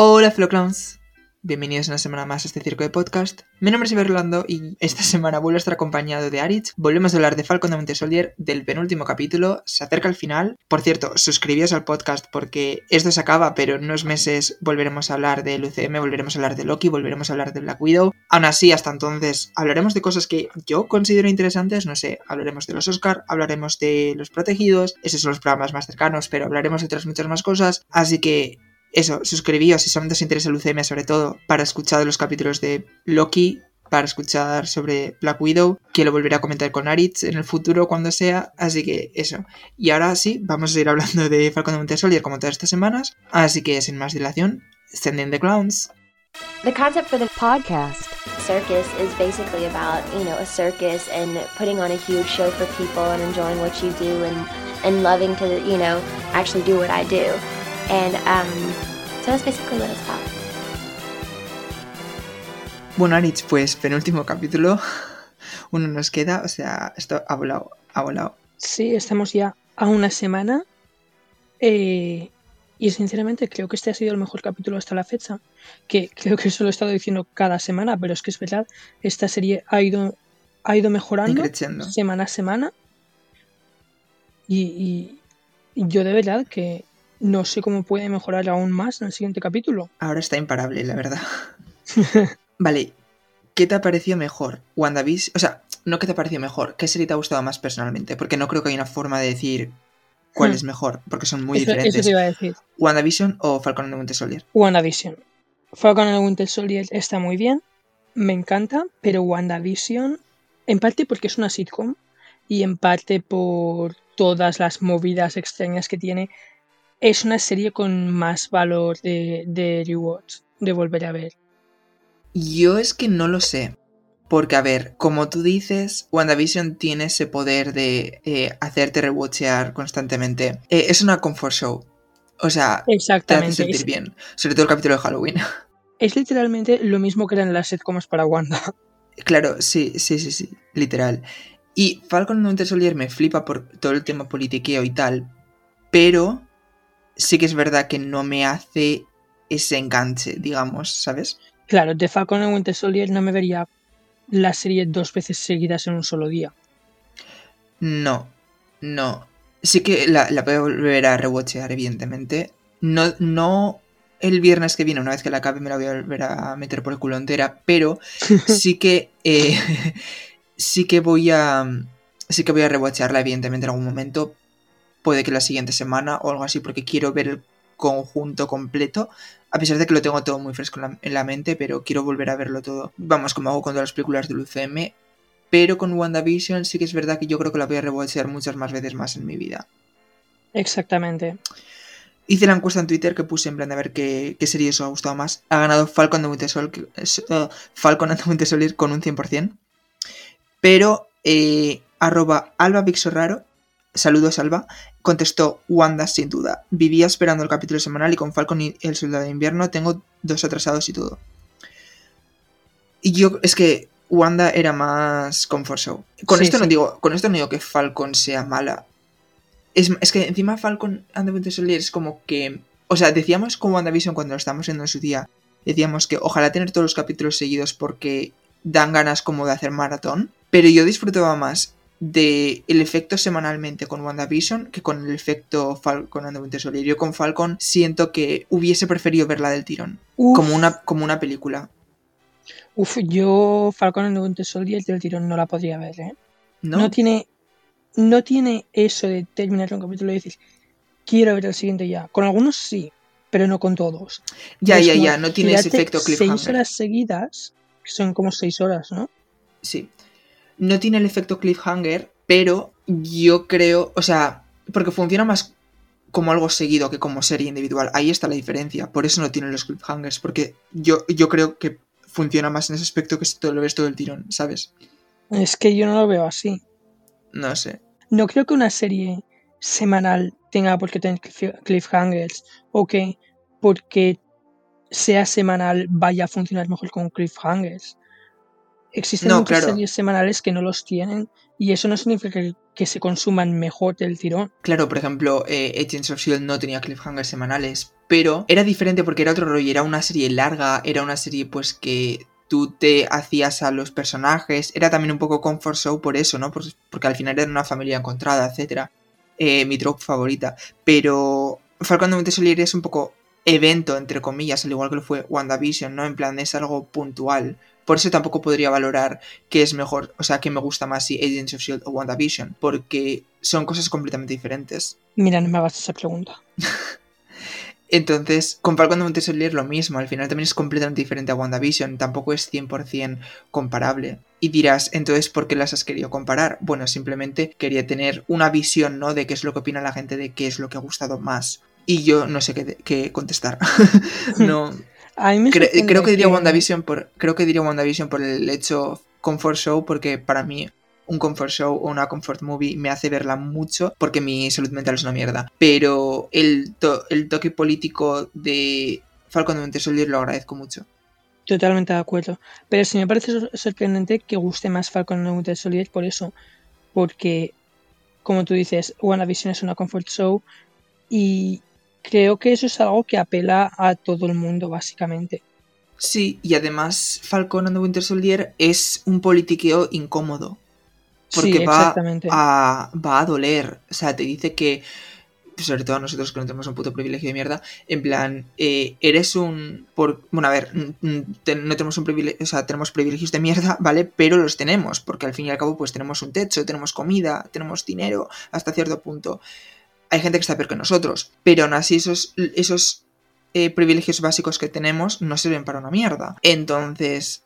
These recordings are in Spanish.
Hola, Fellow Clowns. Bienvenidos una semana más a este circo de podcast. Mi nombre es Iber Rolando y esta semana vuelvo a estar acompañado de Aritz. Volvemos a hablar de Falcon de Winter Soldier del penúltimo capítulo. Se acerca el final. Por cierto, suscribíos al podcast porque esto se acaba, pero en unos meses volveremos a hablar del UCM, volveremos a hablar de Loki, volveremos a hablar de Black Widow. Aún así, hasta entonces, hablaremos de cosas que yo considero interesantes. No sé, hablaremos de los Oscar, hablaremos de los protegidos. Esos son los programas más cercanos, pero hablaremos de otras muchas más cosas. Así que eso, suscribíos si solamente os interesa el UCM, sobre todo para escuchar los capítulos de Loki, para escuchar sobre Black Widow, que lo volveré a comentar con Aritz en el futuro cuando sea, así que eso. Y ahora sí, vamos a ir hablando de Falcon de Winter Soldier como todas estas semanas, así que sin más dilación, Sending the Clowns. The concept for the podcast circus is basically about, you know, a circus and putting on a huge show for people and enjoying what you do and, and loving to, you know, actually do what I do. And um, so that's basically what it's about. Bueno, Aritz, pues penúltimo capítulo. Uno nos queda, o sea, esto ha volado, ha volado. Sí, estamos ya a una semana. eh, y sinceramente creo que este ha sido el mejor capítulo hasta la fecha. Que creo que eso lo he estado diciendo cada semana, pero es que es verdad. Esta serie ha ido, ha ido mejorando semana a semana. Y yo de verdad que no sé cómo puede mejorar aún más en el siguiente capítulo. Ahora está imparable, la verdad. vale, ¿qué te ha parecido mejor? WandaVision. O sea, no qué te ha parecido mejor. ¿Qué serie te ha gustado más personalmente? Porque no creo que haya una forma de decir cuál Hmm. es mejor, porque son muy eso, eso diferentes. te iba a decir. ¿WandaVision o Falcon and the Winter Soldier? WandaVision. Falcon and the Winter Soldier está muy bien, me encanta, pero WandaVision, en parte porque es una sitcom y en parte por todas las movidas extrañas que tiene, es una serie con más valor de, de rewatch, de volver a ver. Yo es que no lo sé. Porque, a ver, como tú dices, WandaVision tiene ese poder de eh, hacerte rewatchear constantemente. Eh, es una comfort show. O sea, te hace sentir Es, bien. Sobre todo el capítulo de Halloween. es literalmente lo mismo que eran las sitcoms para Wanda. Claro, sí, sí, sí, sí, literal. Y Falcon Winter Soldier me flipa por todo el tema politiqueo y tal, pero sí que es verdad que no me hace ese enganche, digamos, ¿sabes? Claro, de Falcon and the Winter Soldier no me vería la serie dos veces seguidas en un solo día. No, no. Sí que la, la voy a volver a rewatchear, evidentemente. No, no el viernes que viene, una vez que la acabe, me la voy a volver a meter por el culo entera, pero sí que eh, sí que voy a sí que voy a rewatchearla evidentemente en algún momento puede que la siguiente semana o algo así porque quiero ver el conjunto completo a pesar de que lo tengo todo muy fresco en la, en la mente pero quiero volver a verlo todo vamos como hago con todas las películas del UCM pero con WandaVision sí que es verdad que yo creo que la voy a rewatchear muchas más veces más en mi vida Exactamente. Hice la encuesta en Twitter que puse en plan de ver qué, qué serie os ha gustado más. Ha ganado Falcon de Winter que- eh, Falcon and the Winter Soldier con un 100%. Pero eh, arroba Alba Pixorraro, saludos Alba, contestó Wanda sin duda. Vivía esperando el capítulo semanal y con Falcon y el Soldado de Invierno tengo dos atrasados y todo. Y yo, es que Wanda era más comfort show. Con Sí, esto no digo, con esto no digo que Falcon sea mala. Es, es que encima Falcon and the Winter Soldier es como que. O sea, decíamos con WandaVision cuando lo estábamos viendo en su día. Decíamos que ojalá tener todos los capítulos seguidos porque dan ganas como de hacer maratón. Pero yo disfrutaba más de el efecto semanalmente con WandaVision que con el efecto Falcon and the Winter Soldier. Yo con Falcon siento que hubiese preferido verla del tirón. Uf, Como una, como una película. uf, yo Falcon and the Winter Soldier del tirón no la podría ver, ¿eh? ¿No? No tiene, no tiene eso de terminar un capítulo y decir, quiero ver el siguiente ya. Con algunos sí, pero no con todos. ya, ya, ya. No tiene ese efecto cliffhanger. Seis horas seguidas, que son como seis horas, ¿no? Sí. No tiene el efecto cliffhanger, pero yo creo, o sea, porque funciona más como algo seguido que como serie individual. Ahí está la diferencia. Por eso no tiene los cliffhangers, porque yo, yo creo que funciona más en ese aspecto que si te lo ves todo el tirón, ¿sabes? Es que yo no lo veo así. No sé. No creo que una serie semanal tenga por qué tener cliff- cliffhangers o que porque sea semanal vaya a funcionar mejor con cliffhangers. Existen No, muchas claro. series semanales que no los tienen y eso no significa que, que se consuman mejor del tirón. Claro, por ejemplo, eh, Agents of Shield no tenía cliffhangers semanales, pero era diferente porque era otro rollo, era una serie larga, era una serie pues que tú te hacías a los personajes, era también un poco comfort show por eso, ¿no? Porque al final era una familia encontrada, etc. Eh, mi trope favorita, pero Falcon de Soldier es un poco evento, entre comillas, al igual que lo fue WandaVision, ¿no? En plan, es algo puntual. Por eso tampoco podría valorar qué es mejor, o sea, qué me gusta más si Agents of Shield o WandaVision, porque son cosas completamente diferentes. Mira, no me hagas esa pregunta. Entonces, con Falcon de Soldier lo mismo, al final también es completamente diferente a WandaVision, tampoco es 100% comparable. Y dirás, entonces, ¿por qué las has querido comparar? Bueno, simplemente quería tener una visión, ¿no? De qué es lo que opina la gente, de qué es lo que ha gustado más. Y yo no sé qué, contestar. no. Creo que diría WandaVision por. Creo que diría WandaVision por el hecho comfort show, porque para mí un comfort show o una comfort movie me hace verla mucho porque mi salud mental es una mierda. Pero el, el toque político de Falcon de Winter Soldier lo agradezco mucho. Totalmente de acuerdo. Pero sí me parece sorprendente que guste más Falcon de Winter Soldier por eso. Porque, como tú dices, WandaVision es una comfort show y creo que eso es algo que apela a todo el mundo, básicamente. Sí, y además Falcon and the Winter Soldier es un politiqueo incómodo. Porque va, a, va a doler. O sea, te dice que, sobre todo a nosotros que no tenemos un puto privilegio de mierda, en plan, eh, eres un... Por, bueno, a ver, no tenemos un privilegio, o sea, tenemos privilegios de mierda, ¿vale? Pero los tenemos, porque al fin y al cabo pues tenemos un techo, tenemos comida, tenemos dinero, hasta cierto punto. Hay gente que está peor que nosotros, pero aún así esos, esos eh, privilegios básicos que tenemos no sirven para una mierda. Entonces,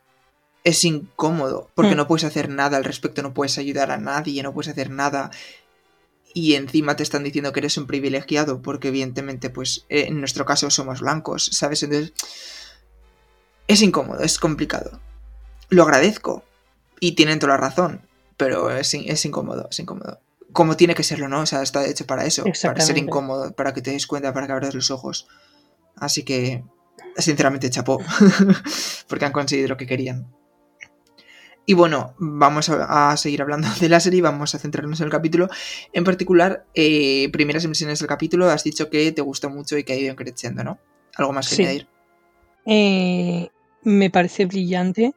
es incómodo porque hmm. no puedes hacer nada al respecto, no puedes ayudar a nadie, no puedes hacer nada. Y encima te están diciendo que eres un privilegiado porque evidentemente pues eh, en nuestro caso somos blancos, ¿sabes? Entonces es incómodo, es complicado. Lo agradezco y tienen toda la razón, pero es, es incómodo, es incómodo. Como tiene que serlo, ¿no? O sea, está hecho para eso, para ser incómodo, para que te des cuenta, para que abras los ojos. Así que, sinceramente, chapó, porque han conseguido lo que querían. Y bueno, vamos a, seguir hablando de la serie vamos a centrarnos en el capítulo. En particular, eh, primeras impresiones del capítulo, has dicho que te gustó mucho y que ha ido creciendo, ¿no? ¿Algo más que sí. añadir? Eh, me parece brillante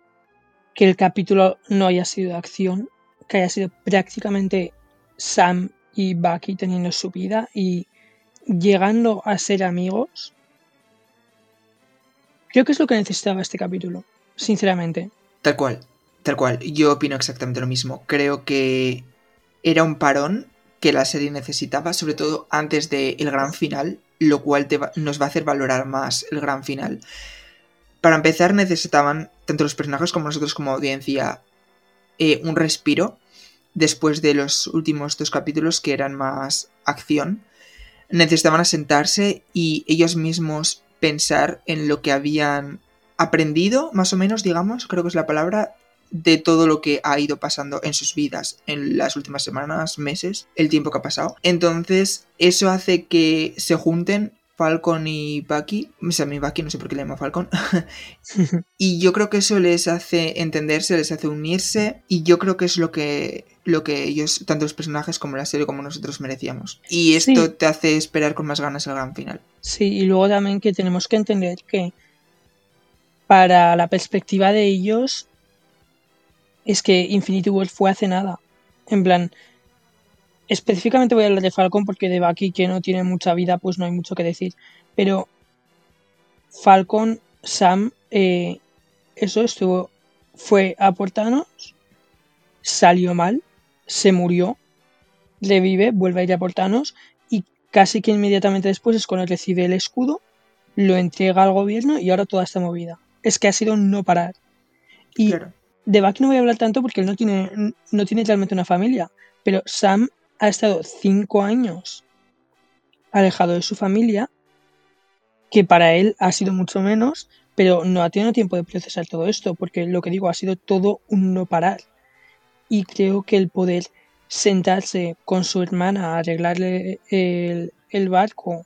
que el capítulo no haya sido de acción, que haya sido prácticamente Sam y Bucky teniendo su vida y llegando a ser amigos. Creo que es lo que necesitaba este capítulo, sinceramente. Tal cual. Tal cual, yo opino exactamente lo mismo. Creo que era un parón que la serie necesitaba, sobre todo antes del gran final, lo cual nos va a hacer valorar más el gran final. Para empezar, necesitaban, tanto los personajes como nosotros como audiencia, eh, un respiro después de los últimos dos capítulos que eran más acción. Necesitaban asentarse y ellos mismos pensar en lo que habían aprendido, más o menos, digamos, creo que es la palabra, de todo lo que ha ido pasando en sus vidas en las últimas semanas, meses, el tiempo que ha pasado. Entonces, eso hace que se junten Falcon y Bucky, o sea, mi Bucky no sé por qué le llamo Falcon, y yo creo que eso les hace entenderse, les hace unirse, y yo creo que es lo que, lo que ellos, tanto los personajes como la serie, como nosotros merecíamos. Y esto te hace esperar con más ganas el gran final. Sí, y luego también que tenemos que entender que para la perspectiva de ellos, es que Infinity War fue hace nada. En plan, específicamente voy a hablar de Falcon porque de Bucky, que no tiene mucha vida, pues no hay mucho que decir. Pero Falcon, Sam, eh, eso estuvo, fue a Portanos, salió mal, se murió, revive, vuelve a ir a Portanos y casi que inmediatamente después es cuando recibe el escudo, lo entrega al gobierno y ahora toda esta movida. Es que ha sido no parar. Y de Bucky no voy a hablar tanto porque él no tiene, no tiene realmente una familia, pero Sam ha estado cinco años alejado de su familia, que para él ha sido mucho menos, pero no ha tenido tiempo de procesar todo esto, porque lo que digo ha sido todo un no parar. Y creo que el poder sentarse con su hermana a arreglarle el, barco,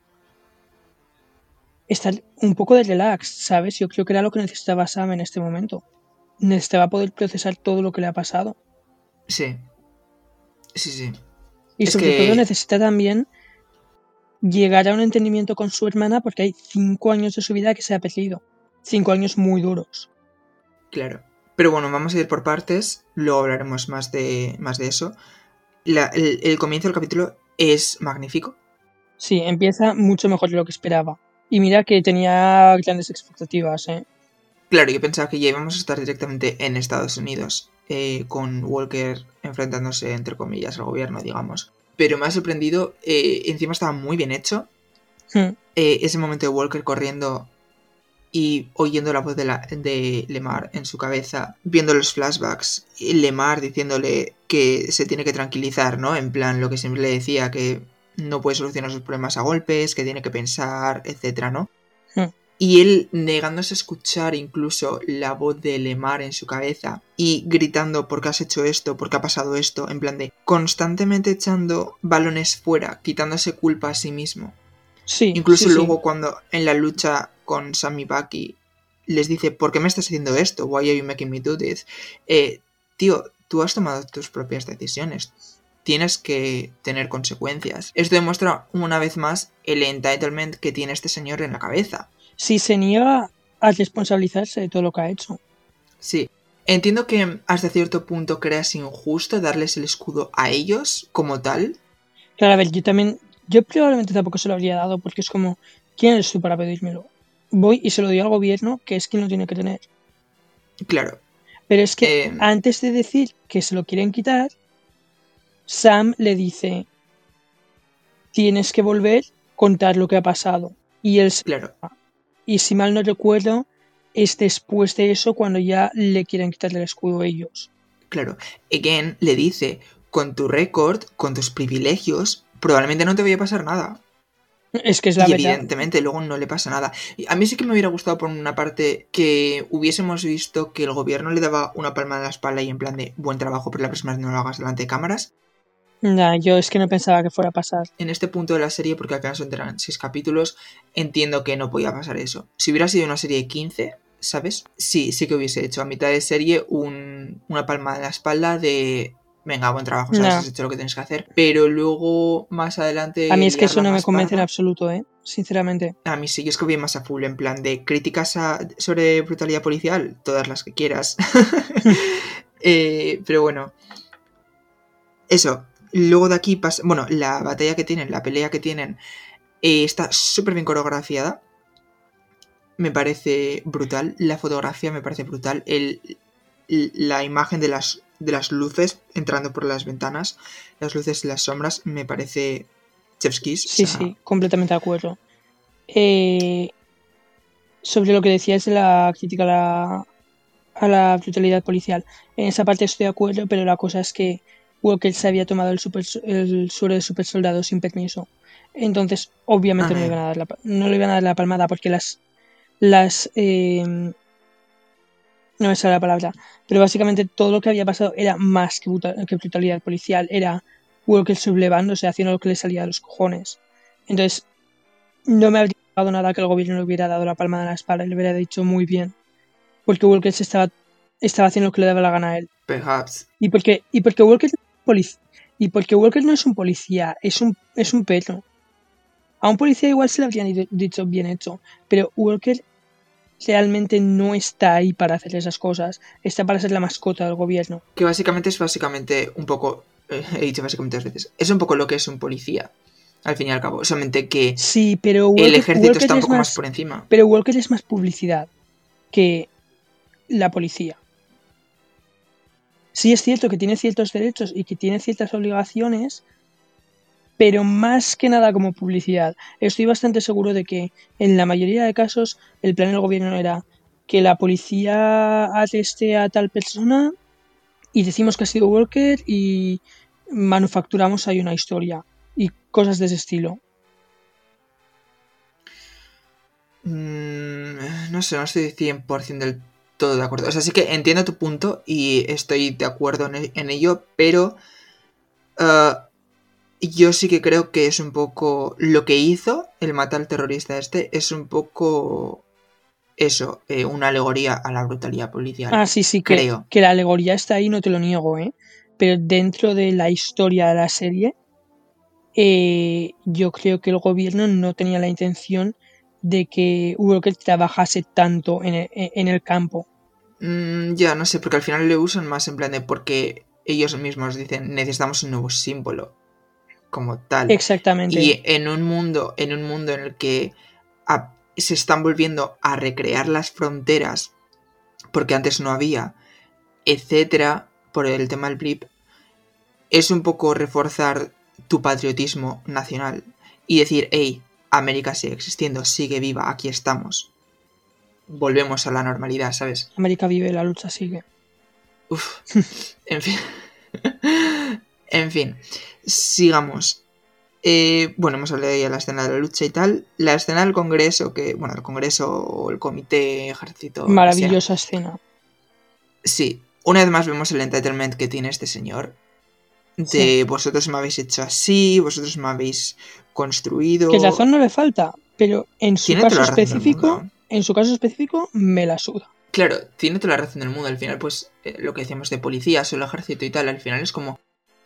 estar un poco de relax, ¿sabes? Yo creo que era lo que necesitaba Sam en este momento necesitaba poder procesar todo lo que le ha pasado. Sí. Sí, sí. Y sobre todo necesita también llegar a un entendimiento con su hermana porque hay cinco años de su vida que se ha perdido. Cinco años muy duros. Claro. Pero bueno, vamos a ir por partes, luego hablaremos más de, más de eso. La- el, el comienzo del capítulo es magnífico. Sí, empieza mucho mejor de lo que esperaba. Y mira que tenía grandes expectativas, ¿eh? Claro, yo pensaba que ya íbamos a estar directamente en Estados Unidos, eh, con Walker enfrentándose, entre comillas, al gobierno, digamos. Pero me ha sorprendido, eh, encima estaba muy bien hecho, Hmm. eh, ese momento de Walker corriendo y oyendo la voz de, la, de Lemar en su cabeza, viendo los flashbacks, y Lemar diciéndole que se tiene que tranquilizar, ¿no? En plan, lo que siempre le decía, que no puede solucionar sus problemas a golpes, que tiene que pensar, etcétera, ¿no? Y él negándose a escuchar incluso la voz de Lemar en su cabeza y gritando por qué has hecho esto, por qué ha pasado esto, en plan de constantemente echando balones fuera, quitándose culpa a sí mismo. Sí. Incluso sí, sí. luego cuando en la lucha con Sammy Bucky les dice, ¿por qué me estás haciendo esto? Why are you making me do this? Eh, tío, tú has tomado tus propias decisiones. Tienes que tener consecuencias. Esto demuestra una vez más el entitlement que tiene este señor en la cabeza. Si se niega a responsabilizarse de todo lo que ha hecho. Sí. Entiendo que hasta cierto punto creas injusto darles el escudo a ellos como tal. Claro, a ver, yo también, yo probablemente tampoco se lo habría dado porque es como, ¿quién eres tú para pedírmelo? Voy y se lo doy al gobierno, que es quien lo tiene que tener. Claro. Pero es que Eh, antes de decir que se lo quieren quitar, Sam le dice, tienes que volver, contar lo que ha pasado. Y él, se- claro. Y si mal no recuerdo, es después de eso cuando ya le quieren quitar el escudo a ellos. Claro. Again le dice, con tu récord, con tus privilegios, probablemente no te vaya a pasar nada. Es que es la y verdad. evidentemente luego no le pasa nada. A mí sí que me hubiera gustado por una parte que hubiésemos visto que el gobierno le daba una palma en la espalda y en plan de buen trabajo, pero la próxima vez no lo hagas delante de cámaras. Nah, yo es que no pensaba que fuera a pasar. En este punto de la serie, porque acaso entran seis capítulos, entiendo que no podía pasar eso. Si hubiera sido una serie de 15, ¿sabes? Sí, sí que hubiese hecho a mitad de serie un- una palma en la espalda de... Venga, buen trabajo, sabes, No. has hecho lo que tienes que hacer. Pero luego, más adelante... A mí es que eso no me convence en absoluto, ¿eh? Sinceramente. A mí sí, yo es que voy más a full, en plan de críticas a- sobre brutalidad policial, todas las que quieras. Eh, pero bueno. Eso. Luego de aquí pasa. Bueno, la batalla que tienen, la pelea que tienen, eh, está súper bien coreografiada. Me parece brutal. La fotografía me parece brutal. El, la imagen de las, de las luces entrando por las ventanas, las luces y las sombras, me parece chef's kiss. o Sí, sea, sí, completamente de acuerdo. Eh, sobre lo que decías de la crítica a la, a la brutalidad policial, en esa parte estoy de acuerdo, pero la cosa es que Walker se había tomado el, super, el suero de super soldado sin permiso. Entonces, obviamente no le, Ajá. iban a dar la, pa- no le iban a dar la palmada porque las. las eh, no me sale la palabra. Pero básicamente todo lo que había pasado era más que, brutal- que brutalidad policial. Era Walker sublevándose, haciendo lo que le salía de los cojones. Entonces, no me habría dado nada que el gobierno le hubiera dado la palma de la espalda y le hubiera dicho muy bien. Porque Walker se estaba, estaba haciendo lo que le daba la gana a él. Perhaps. Y porque, y porque Walker y porque Walker no es un policía, es un, es un perro. A un policía igual se le habrían di- dicho bien hecho, pero Walker realmente no está ahí para hacer esas cosas, está para ser la mascota del gobierno. Que básicamente es básicamente un poco. eh, he dicho básicamente dos veces. Es un poco lo que es un policía. Al fin y al cabo. Solamente que Sí, pero Walker, el ejército Walker está un poco más más- por encima. Pero Walker es más publicidad que la policía. Sí es cierto que tiene ciertos derechos y que tiene ciertas obligaciones, pero más que nada como publicidad. Estoy bastante seguro de que en la mayoría de casos el plan del gobierno era que la policía ateste a tal persona y decimos que ha sido Walker y manufacturamos ahí una historia y cosas de ese estilo. Mm, no sé, no estoy 100% del todo de acuerdo. O sea, sí que entiendo tu punto y estoy de acuerdo en, e- en ello, pero ah, yo sí que creo que es un poco lo que hizo el matar al terrorista este, es un poco eso, eh, una alegoría a la brutalidad policial. Ah, sí, sí, que, creo. que la alegoría está ahí, no te lo niego, ¿eh? Pero dentro de la historia de la serie, eh, yo creo que el gobierno no tenía la intención de que Walker trabajase tanto en el, en el campo. Mm, ya, no sé, porque al final le usan más en plan de porque ellos mismos dicen necesitamos un nuevo símbolo como tal. Exactamente. Y en un mundo, en un mundo en el que a- se están volviendo a recrear las fronteras porque antes no había, etcétera, por el tema del blip, es un poco reforzar tu patriotismo nacional y decir, hey, América sigue existiendo, sigue viva, aquí estamos. Volvemos a la normalidad, ¿sabes? América vive, la lucha sigue. Uf, en fin. en fin, sigamos. Eh, bueno, hemos hablado ya de la escena de la lucha y tal. La escena del Congreso, que, bueno, el Congreso o el Comité Ejército. Maravillosa escena. Sí, una vez más vemos el entertainment que tiene este señor. De Sí. vosotros me habéis hecho así, vosotros me habéis construido. Que razón no le falta, pero en su caso la específico, en su caso específico, me la suda. Claro, tiene toda la razón del mundo. Al final, pues, eh, lo que decíamos de policías o el ejército y tal, al final es como,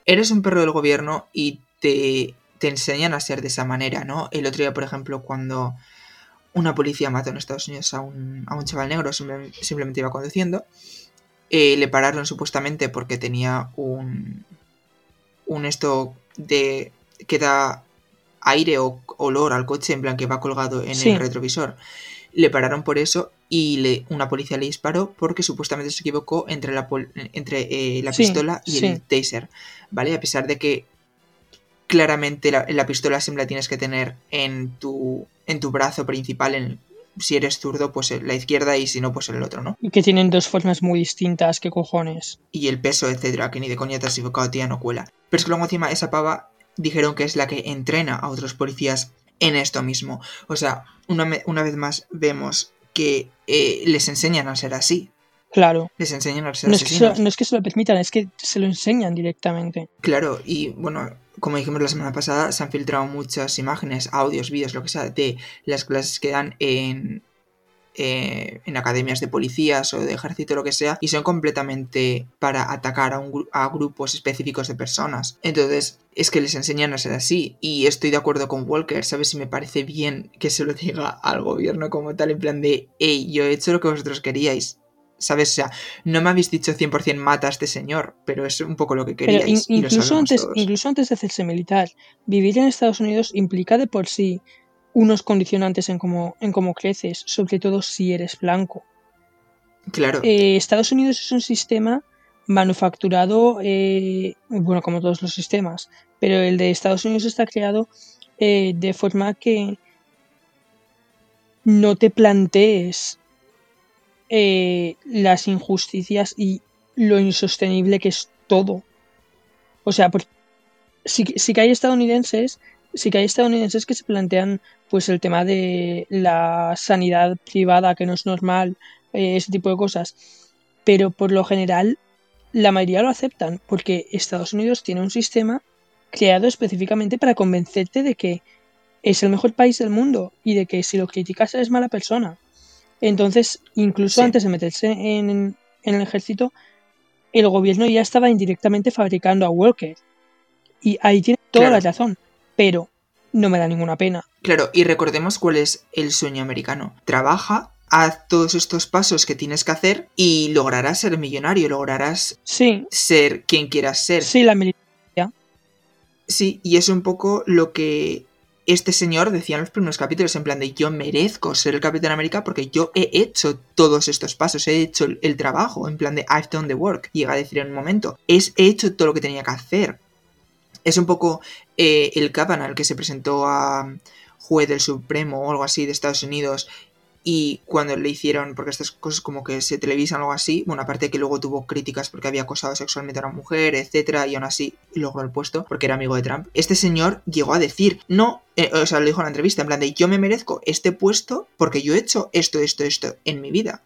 eres un perro del gobierno y te, te enseñan a ser de esa manera, ¿no? El otro día, por ejemplo, cuando una policía mató en Estados Unidos a un, a un chaval negro, simple- simplemente iba conduciendo, eh, le pararon supuestamente porque tenía un, un esto de que da aire o olor al coche, en plan que va colgado en Sí. el retrovisor. Le pararon por eso y le, una policía le disparó porque supuestamente se equivocó entre la, pol- entre, eh, la Sí, pistola y sí. el taser, ¿vale? A pesar de que claramente la, la pistola siempre la tienes que tener en tu, en tu brazo principal, en, si eres zurdo, pues la izquierda y si no, pues en el otro, ¿no? Y que tienen dos formas muy distintas, qué cojones. y el peso, etcétera, que ni de coña equivocado, tía, no cuela. Pero es que luego encima esa pava dijeron que es la que entrena a otros policías en esto mismo. O sea, una, una vez más vemos que eh, les enseñan a ser así. Claro. Les enseñan a ser No es, que se, asesinos. no es que se lo permitan, es que se lo enseñan directamente. Claro, y bueno, como dijimos la semana pasada, se han filtrado muchas imágenes, audios, vídeos, lo que sea, de las clases que dan en, eh, en academias de policías o de ejército, lo que sea, y son completamente para atacar a, un, a grupos específicos de personas. Entonces, es que les enseñan a ser así, y estoy de acuerdo con Walker, ¿sabes? Si me parece bien que se lo diga al gobierno como tal, en plan de, hey, yo he hecho lo que vosotros queríais. ¿Sabes? O sea, no me habéis dicho 100% mata a este señor, pero es un poco lo que Pero queríais. in- y lo incluso, antes, todos. incluso antes de hacerse militar, vivir en Estados Unidos implica de por sí unos condicionantes en cómo, en cómo creces, sobre todo si eres blanco. Claro, Eh, Estados Unidos es un sistema manufacturado, eh, bueno, como todos los sistemas, pero el de Estados Unidos está creado eh, de forma que no te plantees eh, las injusticias y lo insostenible que es todo. O sea, por- sí, que- sí que hay estadounidenses, sí que hay estadounidenses que se plantean pues el tema de la sanidad privada que no es normal, eh, ese tipo de cosas. Pero por lo general la mayoría lo aceptan porque Estados Unidos tiene un sistema creado específicamente para convencerte de que es el mejor país del mundo y de que si lo criticas eres mala persona. Entonces, incluso Sí. antes de meterse en, en el ejército, el gobierno ya estaba indirectamente fabricando a Walker. Y ahí tiene toda Claro. la razón. Pero no me da ninguna pena. claro, y recordemos cuál es el sueño americano. Trabaja, haz todos estos pasos que tienes que hacer y lograrás ser millonario, lograrás Sí, ser quien quieras ser. sí, la militar. Sí, y es un poco lo que este señor decía en los primeros capítulos, en plan de yo merezco ser el Capitán América porque yo he hecho todos estos pasos, he hecho el, el trabajo, en plan de I've done the work. Llega a decir en un momento, es, he hecho todo lo que tenía que hacer. Es un poco eh, el Kavanaugh que se presentó a juez del Supremo o algo así de Estados Unidos y cuando le hicieron, porque estas cosas como que se televisan o algo así, bueno, aparte que luego tuvo críticas porque había acosado sexualmente a una mujer, etcétera, y aún así logró el puesto porque era amigo de Trump. Este señor llegó a decir, no, eh, o sea, lo dijo en la entrevista, en plan de yo me merezco este puesto porque yo he hecho esto, esto, esto en mi vida.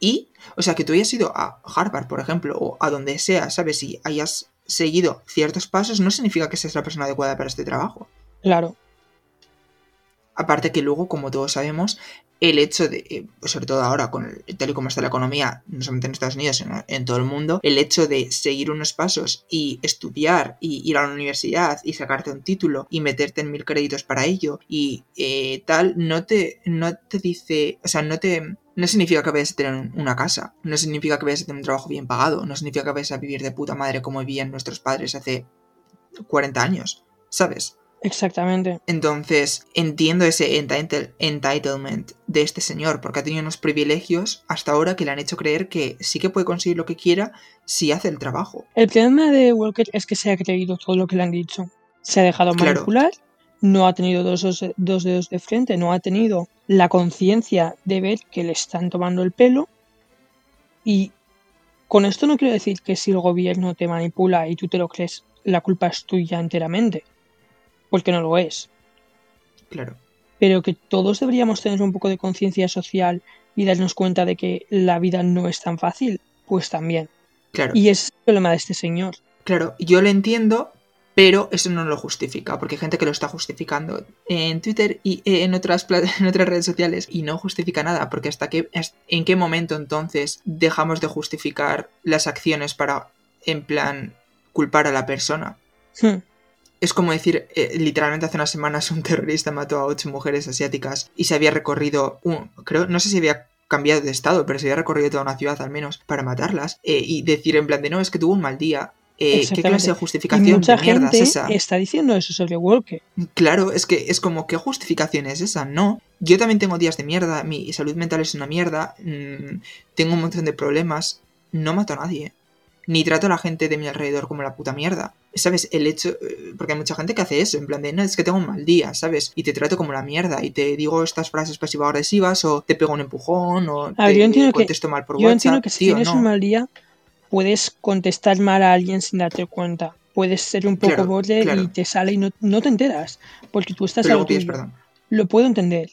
Y, o sea, que tú hayas ido a Harvard, por ejemplo, o a donde sea, ¿sabes? Y hayas seguido ciertos pasos, no significa que seas la persona adecuada para este trabajo. Claro. Aparte que luego, como todos sabemos, el hecho de, eh, sobre todo ahora, con el, tal y como está la economía, no solamente en Estados Unidos, sino en todo el mundo, el hecho de seguir unos pasos y estudiar y ir a la universidad y sacarte un título y meterte en mil créditos para ello y eh, tal, no te, no te dice, o sea, no te... No significa que vayas a tener una casa, no significa que vayas a tener un trabajo bien pagado, no significa que vayas a vivir de puta madre como vivían nuestros padres hace 40 años, ¿sabes? Exactamente. Entonces, entiendo ese entitle- entitlement de este señor, porque ha tenido unos privilegios hasta ahora que le han hecho creer que sí que puede conseguir lo que quiera si hace el trabajo. El problema de Walker es que se ha creído todo lo que le han dicho. Se ha dejado Claro. manipular, no ha tenido dos, dos- dos dedos de frente, no ha tenido la conciencia de ver que le están tomando el pelo. Y con esto no quiero decir que si el gobierno te manipula y tú te lo crees, la culpa es tuya enteramente, porque no lo es. Claro. Pero que todos deberíamos tener un poco de conciencia social y darnos cuenta de que la vida no es tan fácil, pues también. Claro. Y ese es el problema de este señor. Claro, yo lo entiendo, pero eso no lo justifica, porque hay gente que lo está justificando en Twitter y eh, en otras, en otras redes sociales y no justifica nada, porque hasta qué, hasta- en qué momento entonces dejamos de justificar las acciones para, en plan, culpar a la persona. Hmm. Es como decir, eh, literalmente hace unas semanas un terrorista mató a ocho mujeres asiáticas y se había recorrido, un, creo, no sé si había cambiado de estado, pero se había recorrido toda una ciudad al menos para matarlas eh, y decir en plan de no, es que tuvo un mal día. Eh, ¿Qué clase de Y justificación mucha de mierda gente es esa? está diciendo eso sobre Walker. Claro, es que es como, ¿qué justificación es esa? No. Yo también tengo días de mierda, mi salud mental es una mierda, mm, tengo un montón de problemas, no mato a nadie. Ni trato a la gente de mi alrededor como la puta mierda. ¿Sabes? El hecho. eh, Porque hay mucha gente que hace eso, en plan de, no, es que tengo un mal día, ¿sabes? Y te trato como la mierda, y te digo estas frases pasivo-agresivas, o te pego un empujón, o A ver, te yo entiendo que- contesto mal por Yo WhatsApp. entiendo que si Tío, tienes no. un mal día, puedes contestar mal a alguien sin darte cuenta. Puedes ser un poco Claro, borde claro. y te sale y no, no te enteras. Porque tú estás Pero pides perdón. Lo puedo entender.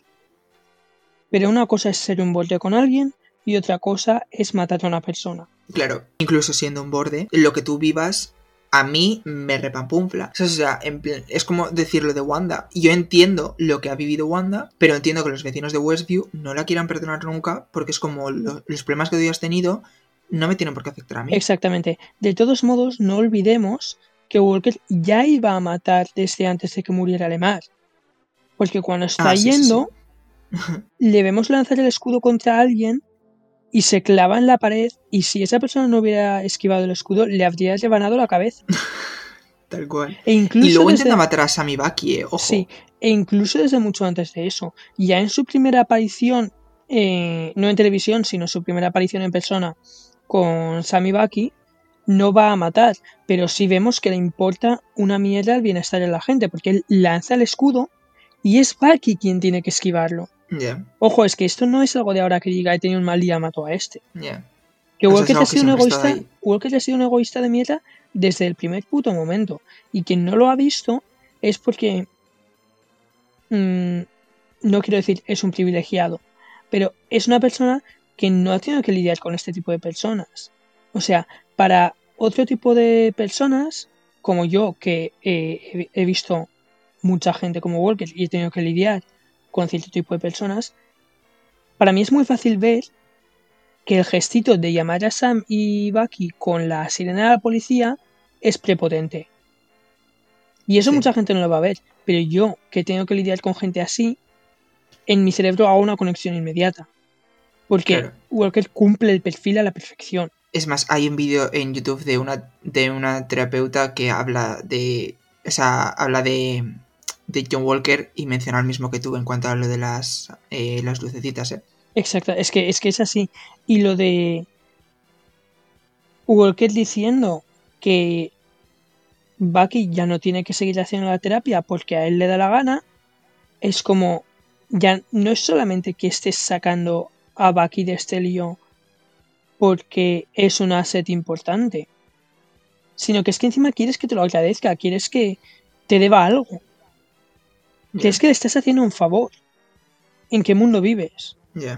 Pero una cosa es ser un borde con alguien y otra cosa es matar a una persona. Claro, incluso siendo un borde, lo que tú vivas a mí me repampunfla. O sea, en plan, es como decirlo de Wanda. Yo entiendo lo que ha vivido Wanda, pero entiendo que los vecinos de Westview no la quieran perdonar nunca porque es como lo- los problemas que tú has tenido no me tienen por qué afectar a mí. Exactamente. De todos modos, no olvidemos que Walker ya iba a matar desde antes de que muriera Lemar. Porque cuando está Ah, sí, sí, yendo, le vemos lanzar el escudo contra alguien y se clava en la pared y si esa persona no hubiera esquivado el escudo le habría rebanado la cabeza. Tal cual. E incluso Y luego desde- intenta matar a Sammy Baki, eh, ojo. Sí, e incluso desde mucho antes de eso. Ya en su primera aparición, eh, no en televisión, sino su primera aparición en persona con Sammy Baki, no va a matar, pero sí vemos que le importa una mierda el bienestar de la gente, porque él lanza el escudo y es Baki quien tiene que esquivarlo. Ojo, es que esto no es algo de ahora que diga he tenido un mal día, mato a este. Que es Walker ha sido un egoísta, Walker ha sido un egoísta de mierda desde el primer puto momento. Y quien no lo ha visto es porque mm, no quiero decir es un privilegiado, pero es una persona que no ha tenido que lidiar con este tipo de personas. O sea, para otro tipo de personas, como yo, que eh, he visto mucha gente como Walker y he tenido que lidiar con cierto tipo de personas, para mí es muy fácil ver que el gestito de llamar a Sam y Bucky con la sirena de la policía es prepotente. Y eso Sí. mucha gente no lo va a ver, pero yo que tengo que lidiar con gente así, en mi cerebro hago una conexión inmediata. Porque Claro. Walker cumple el perfil a la perfección. Es más, hay un vídeo en YouTube de una, de una terapeuta que habla de. O sea, habla de, de John Walker y menciona el mismo que tú en cuanto a lo de las, eh, las lucecitas, ¿eh? Exacto, es que, es que es así. Y lo de Walker diciendo que Bucky ya no tiene que seguir haciendo la terapia porque a él le da la gana, es como, ya no es solamente que estés sacando a Bucky de este lío porque es un asset importante, sino que es que encima quieres que te lo agradezca, quieres que te deba algo, es que le estás haciendo un favor. ¿En qué mundo vives? Ya.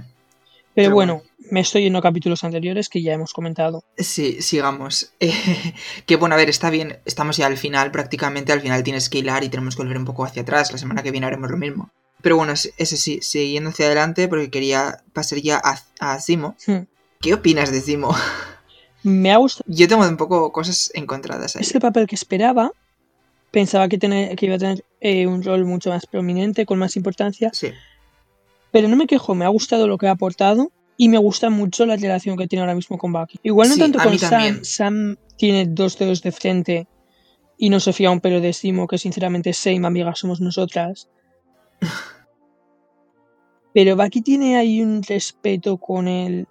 Pero Pero bueno, me estoy yendo a capítulos anteriores que ya hemos comentado. Sí, sigamos. Eh, que bueno, a ver, está bien. Estamos ya al final, prácticamente al final tienes que hilar y tenemos que volver un poco hacia atrás. La semana que viene haremos lo mismo. Pero bueno, es- eso sí, siguiendo hacia adelante, porque quería pasar ya a, a Zimo. Hmm. ¿Qué opinas de Zimo? Me ha gustado. Yo tengo un poco cosas encontradas ahí. Es el papel que esperaba. Pensaba que, tener- que iba a tener eh, un rol mucho más prominente, con más importancia. Sí, Pero no me quejo, me ha gustado lo que ha aportado. Y me gusta mucho la relación que tiene ahora mismo con Bucky. Igual no Sí, tanto con Sam. también. Sam tiene dos dedos de frente y no se fía un pelo de Simo, que sinceramente same, amiga, somos nosotras. Pero Bucky tiene ahí un respeto con él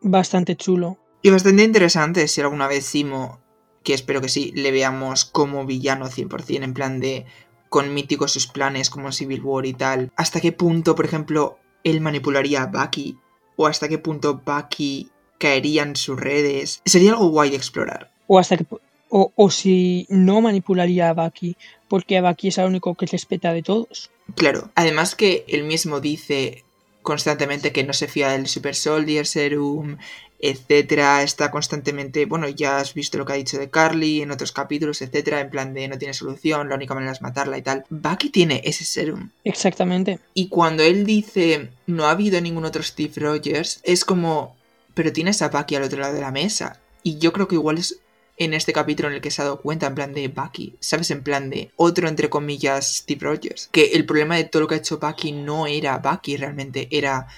bastante chulo. Y bastante interesante si alguna vez Zimo, que espero que sí, le veamos como villano 100%, en plan de con míticos sus planes como en Civil War y tal. ¿Hasta qué punto, por ejemplo, él manipularía a Bucky? ¿O hasta qué punto Bucky caería en sus redes? Sería algo guay de explorar. O hasta que. O, o si no manipularía a Bucky, porque a Bucky es el único que respeta de todos. Claro, además que él mismo dice constantemente que no se fía del Super Soldier Serum, etcétera, está constantemente, bueno, ya has visto lo que ha dicho de Carly en otros capítulos, etcétera, en plan de no tiene solución, la única manera es matarla y tal. Bucky tiene ese serum. Exactamente. Y cuando él dice no ha habido ningún otro Steve Rogers, es como, pero tienes a Bucky al otro lado de la mesa. Y yo creo que igual es en este capítulo en el que se ha dado cuenta, en plan de Bucky, ¿sabes? En plan de otro, entre comillas, Steve Rogers. Que el problema de todo lo que ha hecho Bucky no era Bucky realmente, era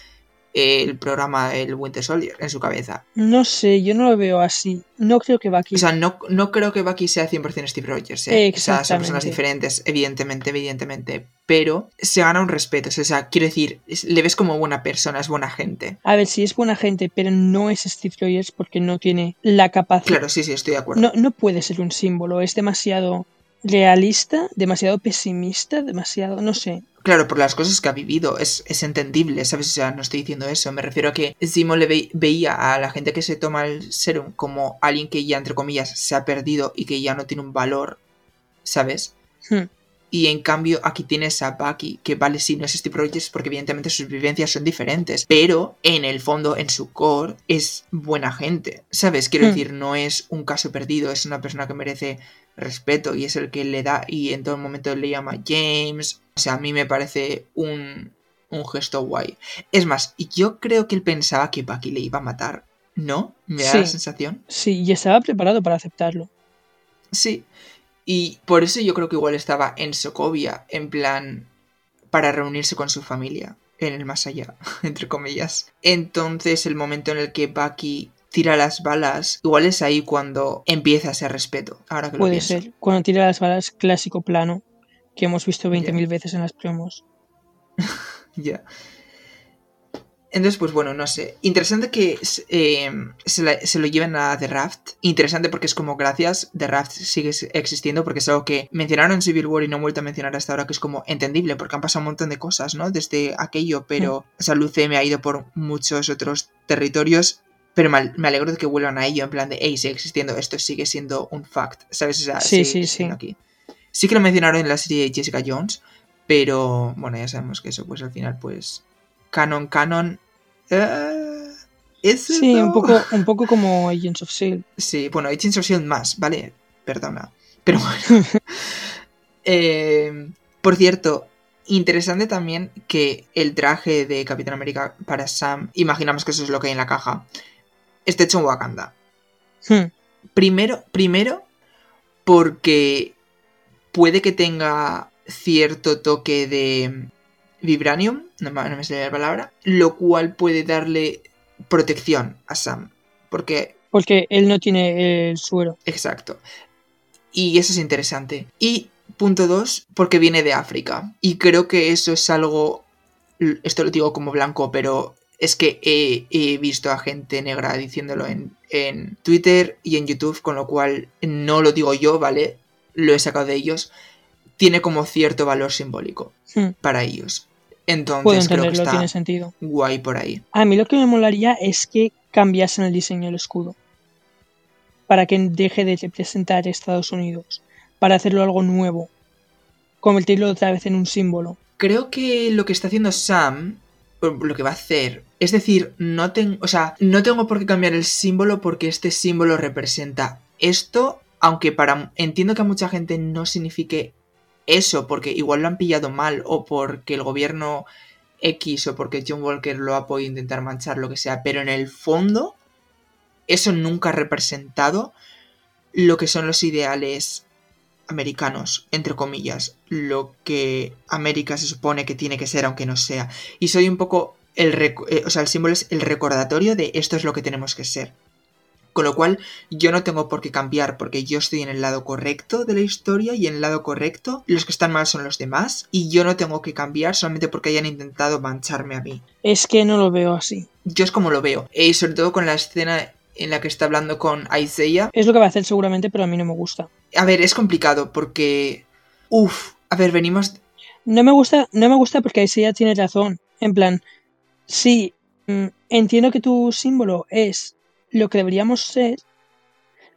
el programa El Winter Soldier en su cabeza. No sé, yo no lo veo así. No creo que Bucky. O sea, no, no creo que Bucky sea 100% Steve Rogers, ¿eh? O sea, son personas diferentes, evidentemente, evidentemente. Pero se gana un respeto. O sea, quiero decir, le ves como buena persona, es buena gente. A ver, si es buena gente, pero no es Steve Rogers porque no tiene la capacidad. Claro, sí, sí, estoy de acuerdo. No, no puede ser un símbolo, es demasiado realista, demasiado pesimista, demasiado, no sé. Claro, por las cosas que ha vivido, es, es entendible, ¿sabes? O sea, no estoy diciendo eso. Me refiero a que Zimo le ve- veía a la gente que se toma el serum como alguien que ya, entre comillas, se ha perdido y que ya no tiene un valor, ¿sabes? Hmm. Y en cambio, aquí tienes a Bucky, que vale, sí, no es Steve Rogers porque evidentemente sus vivencias son diferentes, pero en el fondo, en su core, es buena gente, ¿sabes? Quiero Hmm. decir, no es un caso perdido, es una persona que merece respeto y es el que le da y en todo momento le llama James. O sea, a mí me parece un, un gesto guay. Es más, yo creo que él pensaba que Bucky le iba a matar, ¿no? ¿Me da la sensación? Sí, y estaba preparado para aceptarlo. Sí. Y por eso yo creo que igual estaba en Sokovia, en plan, para reunirse con su familia, en el más allá, entre comillas. Entonces, el momento en el que Bucky tira las balas, igual es ahí cuando empieza ese respeto. Ahora que Puede ser. Cuando tira las balas, clásico plano, que hemos visto 20.000 Ya. veces en las promos. Ya. Entonces, pues bueno, no sé. Interesante que eh, se, la- se lo lleven a The Raft. Interesante porque es como gracias, The Raft sigue existiendo porque es algo que mencionaron en Civil War y no han vuelto a mencionar hasta ahora, que es como entendible porque han pasado un montón de cosas, ¿no? Desde aquello, pero o sea, Luce me ha ido por muchos otros territorios. Pero me, al- me alegro de que vuelvan a ello, en plan de, hey, sigue existiendo, esto sigue siendo un fact, ¿sabes? O sea, Sí, sí, sí. aquí. Sí que lo mencionaron en la serie de Jessica Jones, pero bueno, ya sabemos que eso, pues al final, pues. Canon, canon. eh, ¿es Sí, un poco, un poco como Agents of S.H.I.E.L.D. Sí, bueno, Agents of Shield más, ¿vale? Perdona. Pero bueno. Eh, por cierto, interesante también que el traje de Capitán América para Sam, imaginamos que eso es lo que hay en la caja, esté hecho en Wakanda. Hmm, Primero, primero, porque puede que tenga cierto toque de vibranium, no me, no me sale la palabra, lo cual puede darle protección a Sam. Porque, Porque él no tiene el suero. exacto. Y eso es interesante. Y punto dos, porque viene de África. Y creo que eso es algo, esto lo digo como blanco, pero es que he, he visto a gente negra diciéndolo en, en Twitter y en YouTube, con lo cual no lo digo yo, ¿vale? Lo he sacado de ellos. Tiene como cierto valor simbólico Hmm, para ellos. Entonces creo que está tiene sentido. guay por ahí. A mí lo que me molaría es que cambiasen el diseño del escudo. Para que deje de representar Estados Unidos. Para hacerlo algo nuevo. Convertirlo otra vez en un símbolo. Creo que lo que está haciendo Sam, lo que va a hacer, es decir, no, ten- o sea, no tengo por qué cambiar el símbolo porque este símbolo representa esto, aunque para entiendo que a mucha gente no signifique eso porque igual lo han pillado mal o porque el gobierno X o porque John Walker lo ha podido intentar manchar, lo que sea, pero en el fondo eso nunca ha representado lo que son los ideales americanos, entre comillas, lo que América se supone que tiene que ser, aunque no sea. Y soy un poco el, eh, o sea, el símbolo es el recordatorio de esto es lo que tenemos que ser. Con lo cual, yo no tengo por qué cambiar porque yo estoy en el lado correcto de la historia y en el lado correcto los que están mal son los demás y yo no tengo que cambiar solamente porque hayan intentado mancharme a mí. Es que no lo veo así. Yo es como lo veo. Y sobre todo con la escena en la que está hablando con Isaiah. Es lo que va a hacer seguramente, pero a mí no me gusta. A ver, es complicado porque... Uf, a ver, venimos... No me gusta, no me gusta porque Isaiah tiene razón. En plan, sí, mm, entiendo que tu símbolo es lo que deberíamos ser,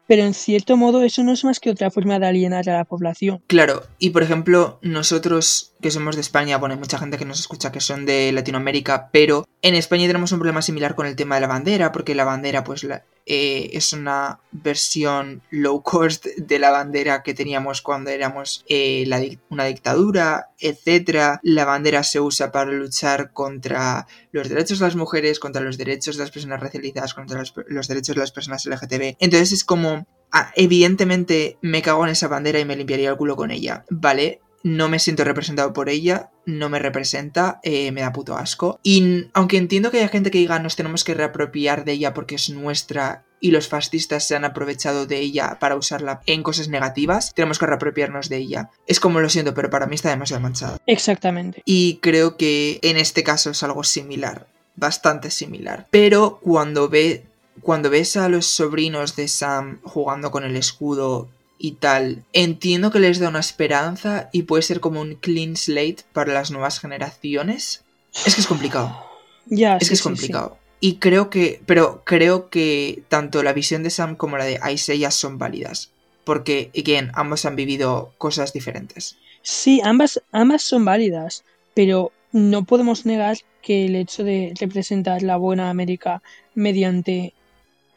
pero en cierto modo eso no es más que otra forma de alienar a la población. Claro, y por ejemplo, nosotros que somos de España, bueno, hay mucha gente que nos escucha que son de Latinoamérica, pero en España tenemos un problema similar con el tema de la bandera, porque la bandera, pues, eh, es una versión low cost de la bandera que teníamos cuando éramos eh, una dictadura, etc. La bandera se usa para luchar contra los derechos de las mujeres, contra los derechos de las personas racializadas, contra los, los derechos de las personas LGTB. Entonces es como, ah, evidentemente me cago en esa bandera y me limpiaría el culo con ella, ¿vale? No me siento representado por ella, no me representa, eh, me da puto asco. Y aunque entiendo que haya gente que diga nos tenemos que reapropiar de ella porque es nuestra y los fascistas se han aprovechado de ella para usarla en cosas negativas, tenemos que reapropiarnos de ella. Es como lo siento, pero para mí está demasiado manchado. Exactamente. Y creo que en este caso es algo similar, bastante similar. Pero cuando ve cuando ves a los sobrinos de Sam jugando con el escudo y tal. Entiendo que les da una esperanza y puede ser como un clean slate para las nuevas generaciones. Es que es complicado. Ya, es que es complicado. Y creo que, pero creo que tanto la visión de Sam como la de Isaiah son válidas. Porque, again, ambos han vivido cosas diferentes. Sí, ambas, ambas son válidas, pero no podemos negar que el hecho de representar la buena América mediante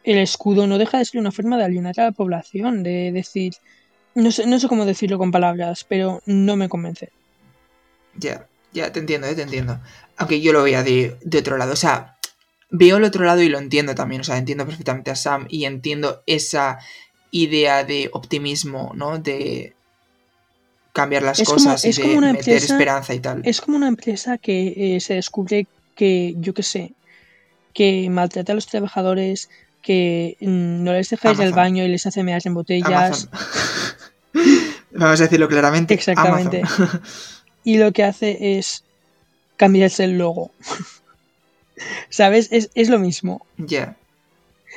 el escudo no deja de ser una forma de alienar a la población, de decir, no sé, no sé cómo decirlo con palabras, pero no me convence. Ya, ya, te entiendo, eh, te entiendo. Aunque yo lo vea de, de otro lado, o sea, veo el otro lado y lo entiendo también, o sea, entiendo perfectamente a Sam y entiendo esa idea de optimismo, ¿no? De cambiar las cosas y de meter esperanza y tal. Es como una empresa que eh, se descubre que, yo qué sé, que maltrata a los trabajadores, que mm, no les dejáis el baño y les hace meas en botellas. Vamos a decirlo claramente. Exactamente. y lo que hace es cambiarse el logo. ¿Sabes? Es, lo mismo. Ya.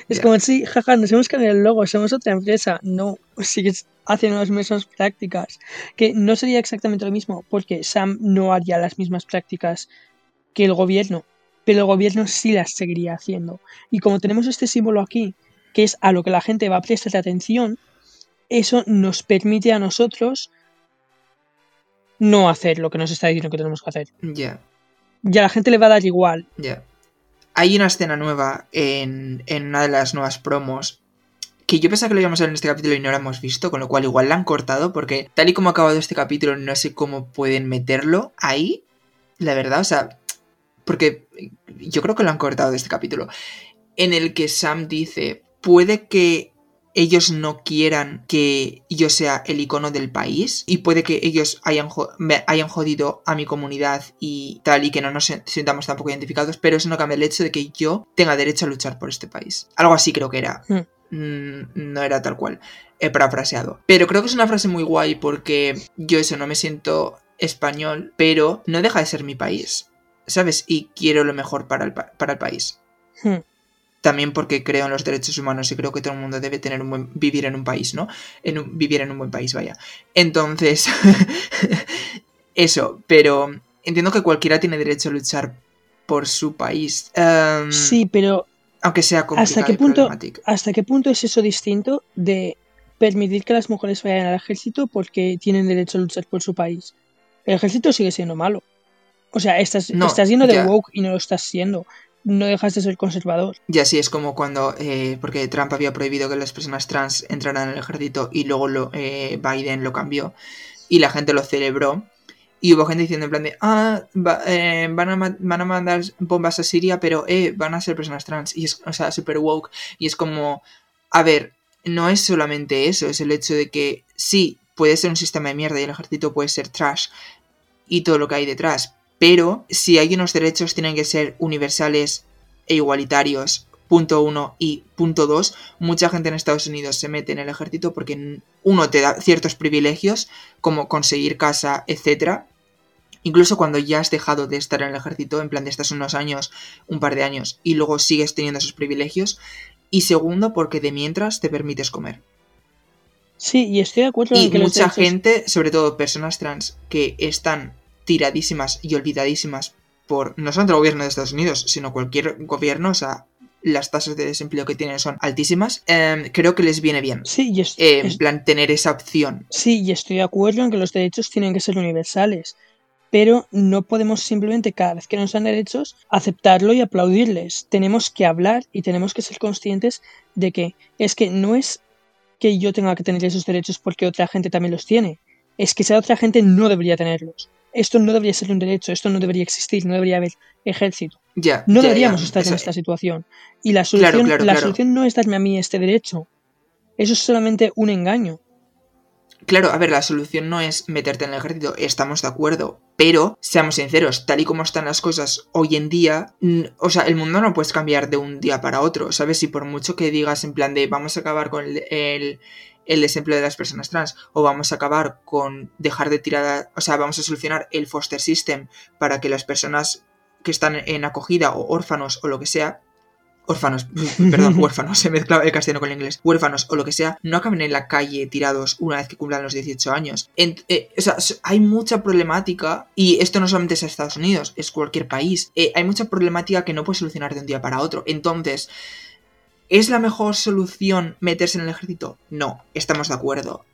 Es como si, jaja, nos hemos cambiado el logo, somos otra empresa. No, sigues haciendo las mismas prácticas. Que no sería exactamente lo mismo, porque Sam no haría las mismas prácticas que el gobierno pero el gobierno sí las seguiría haciendo. Y como tenemos este símbolo aquí, que es a lo que la gente va a prestar atención, eso nos permite a nosotros no hacer lo que nos está diciendo que tenemos que hacer. Ya. Y a la gente le va a dar igual. Ya. Hay una escena nueva en, en una de las nuevas promos que yo pensaba que lo íbamos a ver en este capítulo y no lo hemos visto, con lo cual igual la han cortado, porque tal y como ha acabado este capítulo, no sé cómo pueden meterlo ahí. La verdad, o sea, porque yo creo que lo han cortado de este capítulo, en el que Sam dice, puede que ellos no quieran que yo sea el icono del país y puede que ellos hayan, hayan jodido a mi comunidad y tal y que no nos sintamos tampoco identificados, pero eso no cambia el hecho de que yo tenga derecho a luchar por este país. Algo así creo que era. Hmm. Mm, no era tal cual. He parafraseado. Pero creo que es una frase muy guay porque yo eso no me siento español, pero no deja de ser mi país. ¿Sabes? Y quiero lo mejor para el, para el país. Hmm. También porque creo en los derechos humanos y creo que todo el mundo debe tener un buen, vivir en un país, ¿no? En vivir en un buen país, vaya. Entonces, eso, pero entiendo que cualquiera tiene derecho a luchar por su país. Em, sí, pero... Aunque sea ¿hasta qué, punto, ¿Hasta qué punto es eso distinto de permitir que las mujeres vayan al ejército porque tienen derecho a luchar por su país? El ejército sigue siendo malo. O sea, estás, estás yendo de woke y no lo estás siendo. No dejas de ser conservador. Ya sí, es como cuando, eh, porque Trump había prohibido que las personas trans entraran al ejército y luego lo, eh, Biden lo cambió. y la gente lo celebró. Y hubo gente diciendo en plan de, ah, va- eh, van, a, van a mandar bombas a Siria, pero eh, van a ser personas trans. Y es, o sea, super woke. Y es como, a ver, no es solamente eso, es el hecho de que sí, puede ser un sistema de mierda y el ejército puede ser trash y todo lo que hay detrás. Pero si hay unos derechos tienen que ser universales e igualitarios. Punto uno y punto dos, mucha gente en Estados Unidos se mete en el ejército porque uno te da ciertos privilegios como conseguir casa, etcétera. Incluso cuando ya has dejado de estar en el ejército, en plan de estás unos años, un par de años, y luego sigues teniendo esos privilegios. Y segundo, porque de mientras te permites comer. Sí, y estoy de acuerdo en Y que los mucha gente, sobre todo personas trans, que están tiradísimas y olvidadísimas por no solo el gobierno de Estados Unidos, sino cualquier gobierno, o sea, las tasas de desempleo que tienen son altísimas, em, creo que les viene bien. Sí, y es- eh, es- en plan, tener esa opción. Sí, y estoy de acuerdo en que los derechos tienen que ser universales, pero no podemos simplemente cada vez que nos dan derechos aceptarlo y aplaudirles. Tenemos que hablar y tenemos que ser conscientes de que es que no es que yo tenga que tener esos derechos porque otra gente también los tiene, es que esa otra gente no debería tenerlos. Esto no debería ser un derecho, esto no debería existir, no debería haber ejército. Ya. No ya, deberíamos ya, estar en esta situación. Y la solución, claro, la claro. solución no es darme a mí este derecho. Eso es solamente un engaño. Claro, a ver, la solución no es meterte en el ejército, estamos de acuerdo, pero seamos sinceros, tal y como están las cosas hoy en día, o sea, el mundo no puedes cambiar de un día para otro, ¿sabes? Y por mucho que digas en plan de vamos a acabar con el, el, el desempleo de las personas trans, o vamos a acabar con dejar de tirar, a- o sea, vamos a solucionar el foster system para que las personas que están en acogida o órfanos o lo que sea, órfanos, perdón, huérfanos, se mezcla el castellano con el inglés, huérfanos o lo que sea, no acaben en la calle tirados una vez que cumplan los 18 años. En- eh, o sea, hay mucha problemática, y esto no solamente es Estados Unidos, es cualquier país, eh, hay mucha problemática que no puedes solucionar de un día para otro. Entonces, ¿es la mejor solución meterse en el ejército? No, estamos de acuerdo.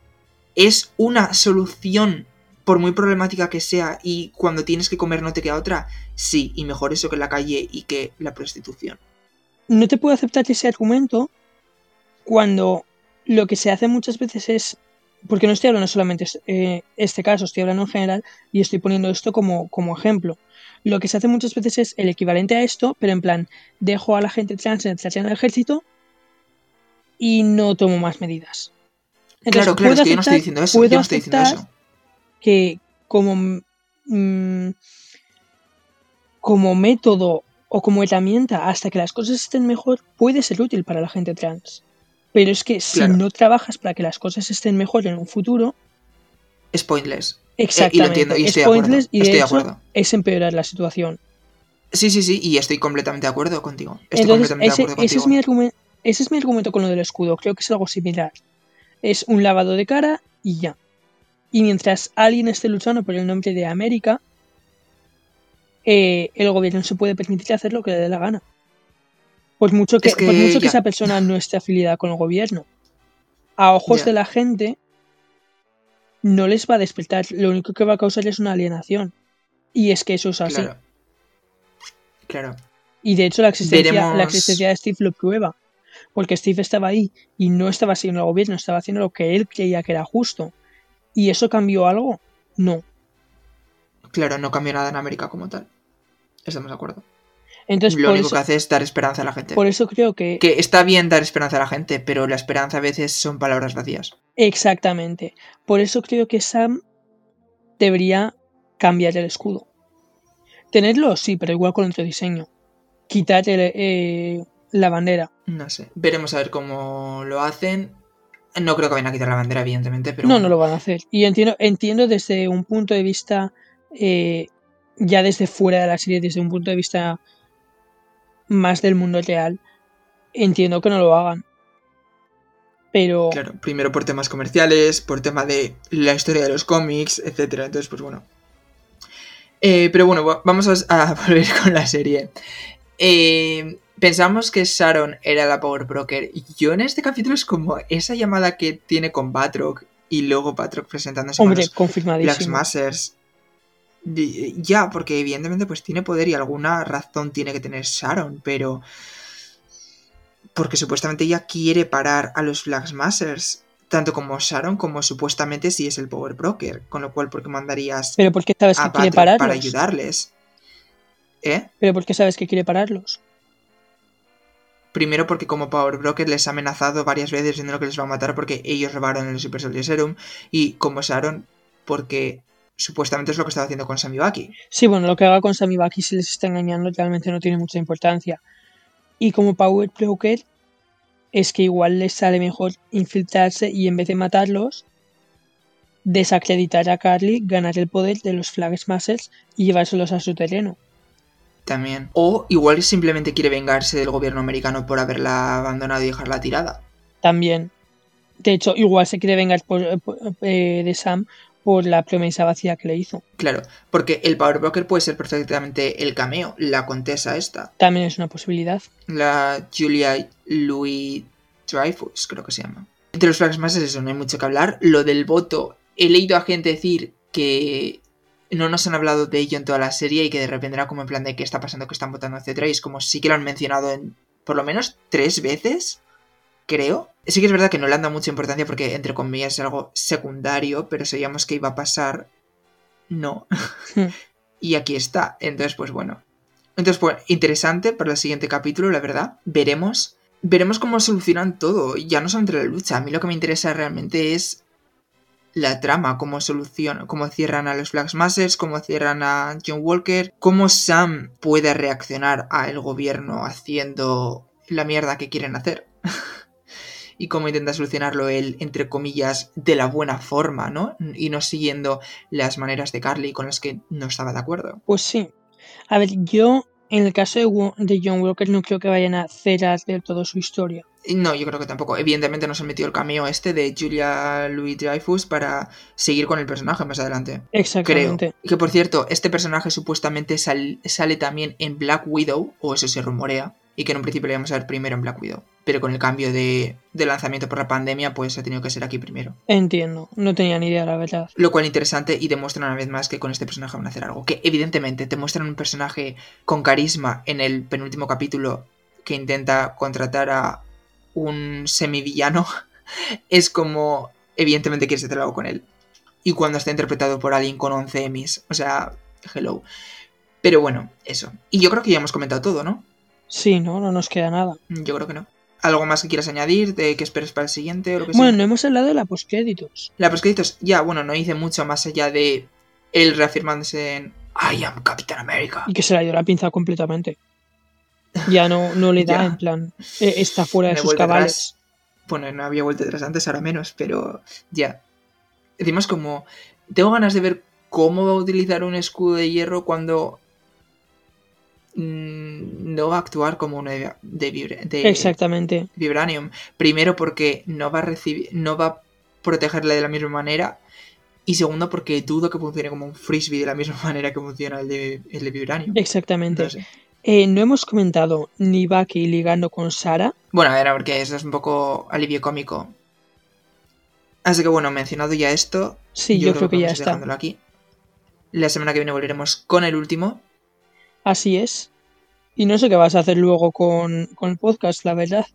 ¿Es una solución por muy problemática que sea y cuando tienes que comer no te queda otra? Sí, y mejor eso que la calle y que la prostitución. no te puedo aceptar ese argumento cuando lo que se hace muchas veces es, porque no estoy hablando solamente eh, este caso, estoy hablando en general y estoy poniendo esto como, como ejemplo. Lo que se hace muchas veces es el equivalente a esto, pero en plan, dejo a la gente trans en el ejército y no tomo más medidas. claro, claro, es que yo no estoy diciendo eso, puedo yo no estoy diciendo eso. que como, mm, como método o como herramienta hasta que las cosas estén mejor puede ser útil para la gente trans. Pero es que si no trabajas para que las cosas estén mejor en un futuro, Es pointless. exactamente, entiendo, y es estoy de acuerdo, y de estoy de acuerdo. es empeorar la situación. Sí, sí, sí, y estoy completamente de acuerdo contigo. Estoy Entonces, completamente ese, de acuerdo ese es contigo. mi argumento, ese es mi argumento con lo del escudo. Creo que es algo similar. Es un lavado de cara y ya. Y mientras alguien esté luchando por el nombre de América, eh, el gobierno se puede permitir hacer lo que le dé la gana. Por mucho que, Es que por mucho que esa persona no esté afiliada con el gobierno. A ojos Ya. de la gente, no les va a despertar. Lo único que va a causar es una alienación. Y es que eso es así. Claro. Claro. Y de hecho la existencia, Veremos- la existencia de Steve lo prueba. Porque Steve estaba ahí y no estaba siguiendo al gobierno, estaba haciendo lo que él creía que era justo. ¿Y eso cambió algo? No. Claro, no cambió nada en América como tal. Estamos de acuerdo. Entonces, Lo único eso, que hace es dar esperanza a la gente. por eso creo que... Que está bien dar esperanza a la gente, pero la esperanza a veces son palabras vacías. Exactamente. Por eso creo que Sam debería cambiar el escudo. Tenerlo, sí, pero igual con otro diseño. Quitar el, eh, la bandera. No sé. Veremos a ver cómo lo hacen. No creo que vayan a quitar la bandera, evidentemente, pero. no, bueno. no lo van a hacer. Y entiendo, entiendo desde un punto de vista, eh, ya desde fuera de la serie, desde un punto de vista más del mundo real, entiendo que no lo hagan. Pero Claro, primero por temas comerciales, por tema de la historia de los cómics, etcétera. Entonces, pues bueno. Eh, pero bueno, va- vamos a, a volver con la serie. Eh, pensamos que Sharon era la Power Broker. Yo en este capítulo es como esa llamada que tiene con Batroc y luego Batroc presentándose con hombre, los Black. Masters. Ya, porque evidentemente pues tiene poder y alguna razón tiene que tener Sharon, pero... Porque supuestamente ella quiere parar a los Black Masters. tanto como Sharon como supuestamente si es el Power Broker, con lo cual ¿por qué mandarías Pero ¿por qué sabes que a quiere Patrick pararlos? para ayudarles? ¿Eh? Pero ¿por qué sabes que quiere pararlos? Primero porque como Power Broker les ha amenazado varias veces diciendo que les va a matar porque ellos robaron el Super Soldier Serum y como Sharon porque supuestamente es lo que estaba haciendo con Sammy Baki. Sí, bueno, lo que haga con Sammy Baki si les está engañando realmente no tiene mucha importancia. Y como Power Broker es que igual les sale mejor infiltrarse y en vez de matarlos, desacreditar a Carly, ganar el poder de los Flag Smashers y llevárselos a su terreno. También. O igual simplemente quiere vengarse del gobierno americano por haberla abandonado y dejarla tirada. También. De hecho, igual se quiere vengar por- por- eh, de Sam por la promesa vacía que le hizo. Claro, porque el Power Broker puede ser perfectamente el cameo, la contesa esta. También es una posibilidad. La Julia Louis Dreyfus, creo que se llama. Entre los flags más es eso, no hay mucho que hablar. Lo del voto, he leído a gente decir que no nos han hablado de ello en toda la serie y que de repente era como en plan de qué está pasando, que están votando, etcétera. Y es como sí que lo han mencionado en por lo menos tres veces, creo. Sí que es verdad que no le han dado mucha importancia porque, entre comillas, es algo secundario, pero sabíamos que iba a pasar. No. Hmm. y aquí está. Entonces, pues bueno. Entonces, pues, interesante para el siguiente capítulo, la verdad. Veremos. Veremos cómo solucionan todo. Ya no solamente la lucha. A mí lo que me interesa realmente es la trama, cómo solucionan, cómo cierran a los Flag Masters, cómo cierran a John Walker, cómo Sam puede reaccionar al gobierno haciendo la mierda que quieren hacer. y cómo intenta solucionarlo él, entre comillas, de la buena forma, ¿no? Y no siguiendo las maneras de Carly con las que no estaba de acuerdo. Pues sí. A ver, yo en el caso de, John Walker no creo que vayan a cerrar del todo su historia. No, yo creo que tampoco. Evidentemente nos han metido el cameo este de Julia Louis Dreyfus para seguir con el personaje más adelante. Creo. Exactamente. Que por cierto, este personaje supuestamente sal- sale también en Black Widow, o eso se rumorea, y que en un principio le íbamos a ver primero en Black Widow. Pero con el cambio de, de lanzamiento por la pandemia, pues ha tenido que ser aquí primero. Entiendo. No tenía ni idea, la verdad. Lo cual interesante y demuestran una vez más que con este personaje van a hacer algo. Que evidentemente te muestran un personaje con carisma en el penúltimo capítulo que intenta contratar a un semivillano. Es como, evidentemente quieres hacer algo con él. Y cuando está interpretado por alguien con 11 Emmys. O sea, hello. Pero bueno, eso. Y yo creo que ya hemos comentado todo, ¿no? Sí, no, no nos queda nada. Yo creo que no. ¿Algo más que quieras añadir? ¿De qué esperes para el siguiente o lo que Bueno, sea? no hemos hablado de la postcréditos. La postcréditos, ya, bueno, no hice mucho más allá de él reafirmándose en I am Captain America. Y que se le ha ido la pinza completamente. Ya no, no le da, en plan, eh, está fuera de sus cabales. atrás. Bueno, no había vuelto atrás antes, ahora menos, pero ya. Decimos como, tengo ganas de ver cómo va a utilizar un escudo de hierro cuando mm, no va a actuar como uno de, de, vibra- de Exactamente. Vibranium. Primero porque no va a recibir, no va a protegerle de la misma manera. Y segundo porque dudo que funcione como un frisbee de la misma manera que funciona el de, el de Vibranium. Exactamente. No sé. Eh, no hemos comentado ni Bucky ligando con Sara. Bueno, a ver, porque eso es un poco alivio cómico. Así que bueno, mencionado ya esto, Sí, yo, creo que ya vamos a ir está. dejándolo aquí. La semana que viene volveremos con el último. Así es. Y no sé qué vas a hacer luego con, con el podcast, la verdad.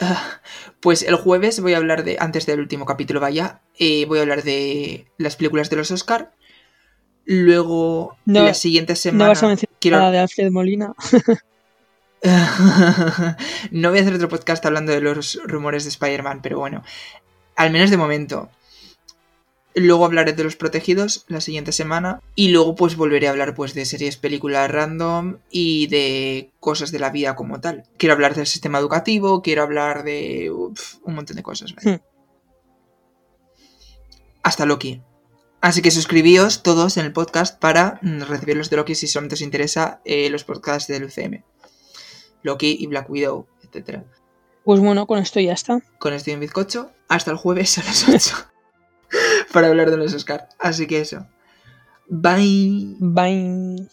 Ah, Pues el jueves voy a hablar de, antes del último capítulo vaya, eh, voy a hablar de las películas de los Oscar. Luego, No- la siguiente semana... no vas a mencionar quiero- nada de Alfred Molina. no voy a hacer otro podcast hablando de los rumores de Spider-Man, pero bueno, al menos de momento. Luego hablaré de los protegidos la siguiente semana. Y luego pues volveré a hablar pues de series, películas random y de cosas de la vida como tal. Quiero hablar del sistema educativo, quiero hablar de uf, un montón de cosas. ¿vale? Hmm. Hasta Loki. Así que suscribíos todos en el podcast para recibir los de Loki si solamente os interesa eh, los podcasts del UCM. Loki y Black Widow, etcétera. Pues bueno, con esto ya está. Con estoy en bizcocho hasta el jueves a las 8 para hablar de los Oscar. Así que eso. Bye. Bye.